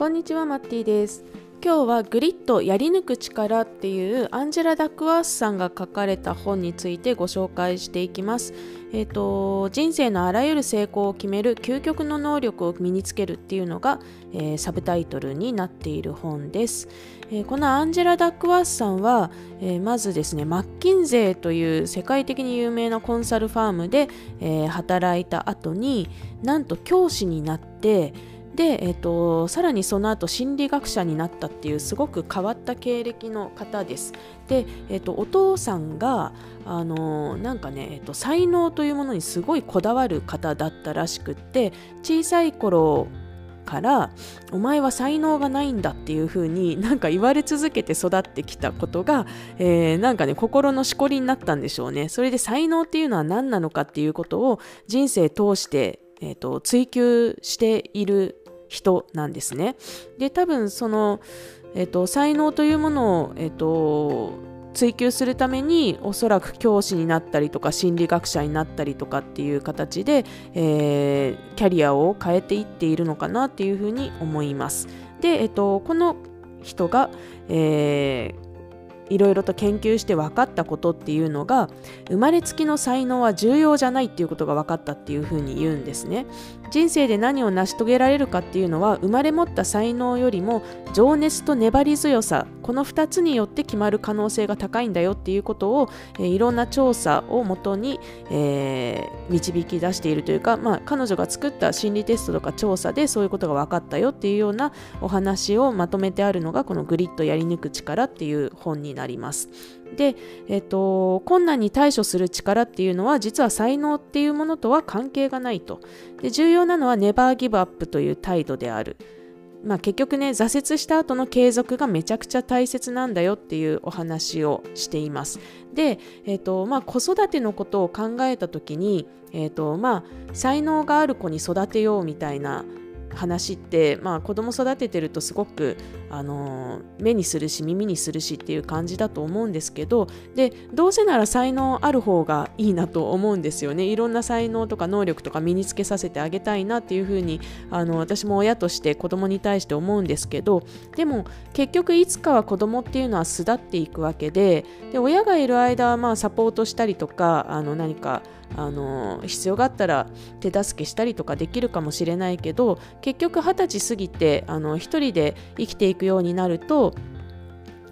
こんにちはマッティです。今日は GRIT やり抜く力っていうアンジェラ・ダックワースさんが書かれた本についてご紹介していきます。えっ、ー、と人生のあらゆる成功を決める究極の能力を身につけるっていうのが、えー、サブタイトルになっている本です、えー、このアンジェラ・ダックワースさんは、えまずですねマッキンゼーという世界的に有名なコンサルファームで、え働いた後になんと教師になってで、えーと、さらにその後心理学者になったっていうすごく変わった経歴の方です。で、えーと、お父さんがあのなんかね、えーと、才能というものにすごいこだわる方だったらしくって小さい頃からお前は才能がないんだっていう風になんか言われ続けて育ってきたことが、えー、なんかね心のしこりになったんでしょうねそれで才能っていうのは何なのかっていうことを人生通して、えーと追求している人なんですね。で多分その、えっと、才能というものを、えっと、追求するためにおそらく教師になったりとか心理学者になったりとかっていう形で、えー、キャリアを変えていっているのかなっていうふうに思います。で、えっと、この人が、えーいろいろと研究して分かったことっていうのが生まれつきの才能は重要じゃないっていうことが分かったっていうふうに言うんですね人生で何を成し遂げられるかっていうのは生まれ持った才能よりも情熱と粘り強さこの2つによって決まる可能性が高いんだよっていうことを、え、いろんな調査をもとに、えー、導き出しているというか、まあ、彼女が作った心理テストとか調査でそういうことが分かったよっていうようなお話をまとめてあるのがこの「グリッドやり抜く力」っていう本になります。なります。で、えーと、困難に対処する力っていうのは実は才能っていうものとは関係がないと。で重要なのはネバーギブアップという態度である、まあ、結局ね挫折した後の継続がめちゃくちゃ大切なんだよっていうお話をしています。で、えーとまあ、子育てのことを考えた時に、えーとまあ、才能がある子に育てようみたいな話って、まあ、子供育ててるとすごく、あの目にするし耳にするしっていう感じだと思うんですけどでどうせなら才能ある方がいいなと思うんですよね。いろんな才能とか能力とか身につけさせてあげたいなっていうふうにあの私も親として子供に対して思うんですけどでも結局いつかは子供っていうのは巣立っていくわけでで親がいる間はまあサポートしたりとかあの何かあの必要があったら手助けしたりとかできるかもしれないけど結局二十歳過ぎてあの一人で生きていくようになると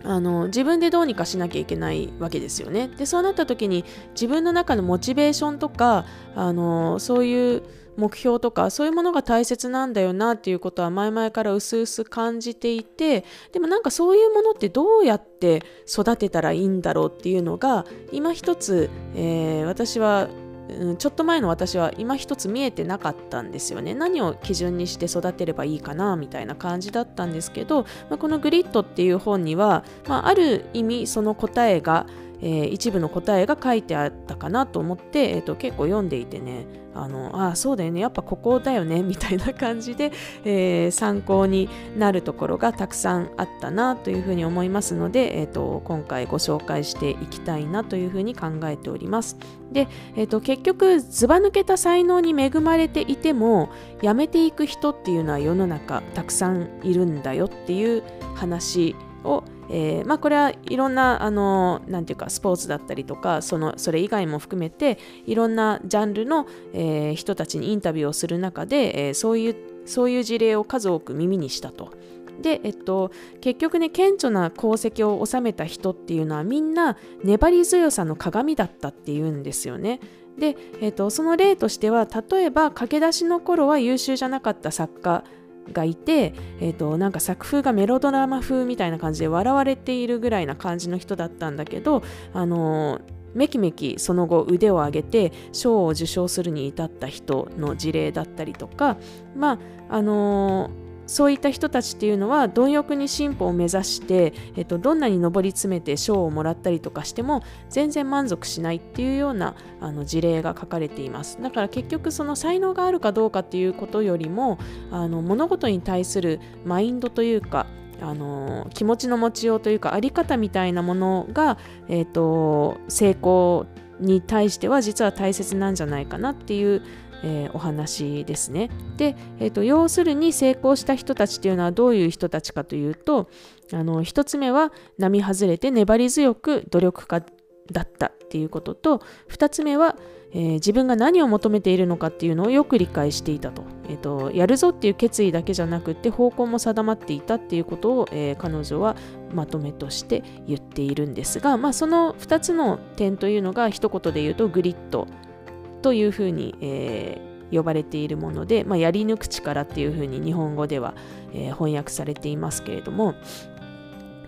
あの自分でどうにかしなきゃいけないわけですよね。でそうなった時に自分の中のモチベーションとかあのそういう目標とかそういうものが大切なんだよなっていうことは前々からうすうす感じていてでもなんかそういうものってどうやって育てたらいいんだろうっていうのが今一つ、えー、私はうん、ちょっと前の私は今一つ見えてなかったんですよね。何を基準にして育てればいいかなみたいな感じだったんですけど、まあ、この「グリッド」っていう本には、まあ、ある意味その答えがえー、一部の答えが書いてあったかなと思って、えーと、結構読んでいてねあのあそうだよねやっぱここだよね みたいな感じで、えー、参考になるところがたくさんあったなというふうに思いますので、えーと、今回ご紹介していきたいなというふうに考えております。で、えーと、結局ずば抜けた才能に恵まれていてもやめていく人っていうのは世の中たくさんいるんだよっていう話をえー、まあ、これはいろんなあのなんていうかスポーツだったりとかそのそれ以外も含めていろんなジャンルの、えー、人たちにインタビューをする中で、えー、そういうそういう事例を数多く耳にしたと。で、えっと、結局ね顕著な功績を収めた人っていうのはみんな粘り強さの鏡だったっていうんですよね。で、えっと、その例としては例えば駆け出しの頃は優秀じゃなかった作家がいて、えーと、なんか作風がメロドラマ風みたいな感じで笑われているぐらいな感じの人だったんだけど、あのー、めきめきその後腕を上げて賞を受賞するに至った人の事例だったりとか、まああのーそういった人たちっていうのは貪欲に進歩を目指して、えっと、どんなに上り詰めて賞をもらったりとかしても全然満足しないっていうようなあの事例が書かれています。だから結局その才能があるかどうかっていうことよりもあの物事に対するマインドというかあの気持ちの持ちようというかあり方みたいなものが、えーと成功に対しては実は大切なんじゃないかなっていうえー、お話ですね。で、えーと、要するに成功した人たちというのはどういう人たちかというとあの1つ目は並外れて粘り強く努力家だったっていうことと2つ目は、えー、自分が何を求めているのかっていうのをよく理解していたと,、えーと、やるぞっていう決意だけじゃなくて方向も定まっていたっていうことを、えー、彼女はまとめとして言っているんですが、まあ、その2つの点というのが一言で言うとグリッドというふうに、えー、呼ばれているもので、まあ、やり抜く力っていうふうに日本語では、えー、翻訳されていますけれども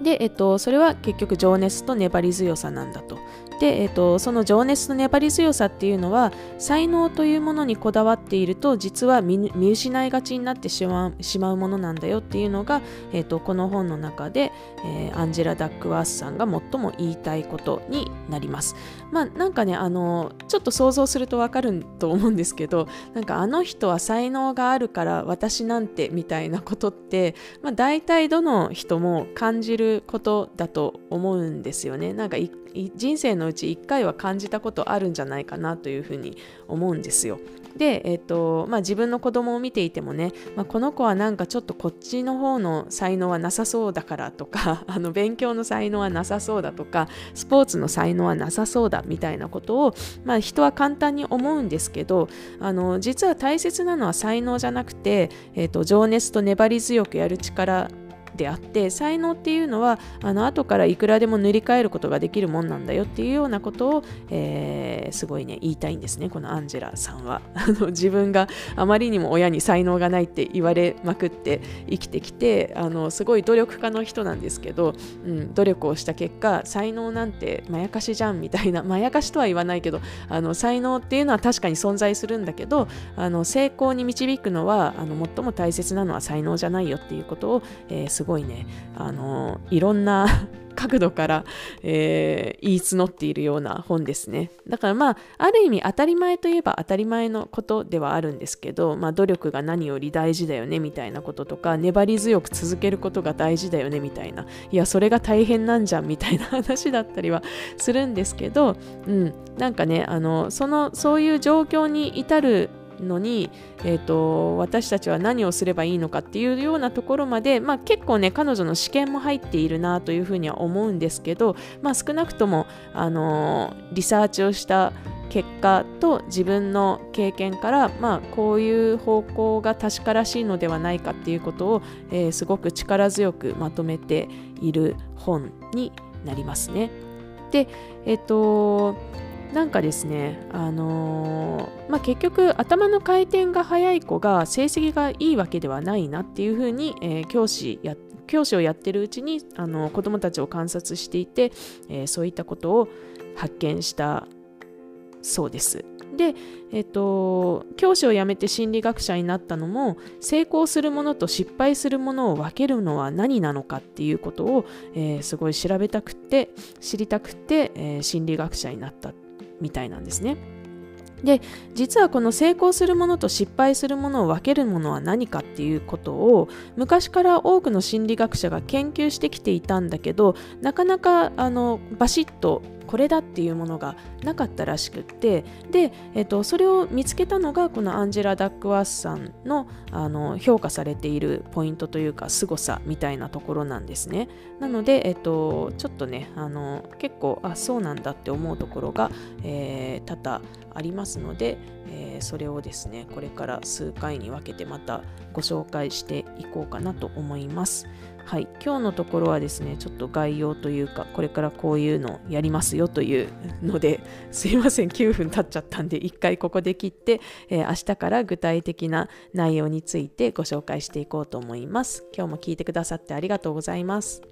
で、えっと、それは結局情熱と粘り強さなんだと。で、えっと、その情熱と粘り強さっていうのは才能というものにこだわっていると実は見失いがちになってしまうしまうものなんだよっていうのが、えっと、この本の中で、えー、アンジェラ・ダックワースさんが最も言いたいことになります。まあなんかねあのちょっと想像するとわかると思うんですけどなんかあの人は才能があるから私なんてみたいなことって、まあ、大体どの人も感じることだと思うんですよね。なんか人生のうち1回は感じたことあるんじゃないかなというふうに思うんですよ。で、えーとまあ、自分の子供を見ていてもね、まあ、この子はなんかちょっとこっちの方の才能はなさそうだからとか あの勉強の才能はなさそうだとかスポーツの才能はなさそうだみたいなことを、まあ、人は簡単に思うんですけどあの実は大切なのは才能じゃなくて、えーと情熱と粘り強くやる力であって才能っていうのはあの後からいくらでも塗り替えることができるもんなんだよっていうようなことを、えー、すごいね言いたいんですねこのアンジェラさんは。自分があまりにも親に才能がないって言われまくって生きてきてあのすごい努力家の人なんですけど、うん、努力をした結果才能なんてまやかしじゃんみたいなまやかしとは言わないけどあの才能っていうのは確かに存在するんだけどあの成功に導くのはあの最も大切なのは才能じゃないよっていうことを、えー、すごいごいね。あのいろんな 角度から、えー、言い募っているような本ですね。だからまあ、ある意味当たり前といえば当たり前のことではあるんですけど、まあ、努力が何より大事だよねみたいなこととか、粘り強く続けることが大事だよねみたいな、いや、それが大変なんじゃんみたいな 話だったりはするんですけど、うん、なんかね、あの、その、そういう状況に至るのに、えーと、私たちは何をすればいいのかっていうようなところまで、まあ、結構ね彼女の試験も入っているなというふうには思うんですけど、まあ、少なくとも、あのー、リサーチをした結果と自分の経験から、まあ、こういう方向が確からしいのではないかっていうことを、えー、すごく力強くまとめている本になりますね。で、えっ、ー、となんかですね、あのー、まあ、結局頭の回転が速い子が成績がいいわけではないなっていうふうに、えー、教師や教師をやってるうちにあの子どもたちを観察していて、えー、そういったことを発見したそうです。で、えっと、教師を辞めて心理学者になったのも成功するものと失敗するものを分けるのは何なのかっていうことを、えー、すごい調べたくて知りたくて、えー、心理学者になったみたいなんですね。で実はこの成功するものと失敗するものを分けるものは何かっていうことを昔から多くの心理学者が研究してきていたんだけどなかなかあのバシッとこれだっていうものがなかったらしくってで、えっと、それを見つけたのがこのアンジェラ・ダックワースさんのあの評価されているポイントというか凄さみたいなところなんですねなので、えっと、ちょっとねあの結構あそうなんだって思うところが、えー、多々ありますので、えー、それをですねこれから数回に分けてまたご紹介していこうかなと思います。はい、今日のところはですね、ちょっと概要というか、これからこういうのやりますよという ので、すいません、9分経っちゃったんで、一回ここで切って、えー、明日から具体的な内容についてご紹介していこうと思います。今日も聞いてくださってありがとうございます。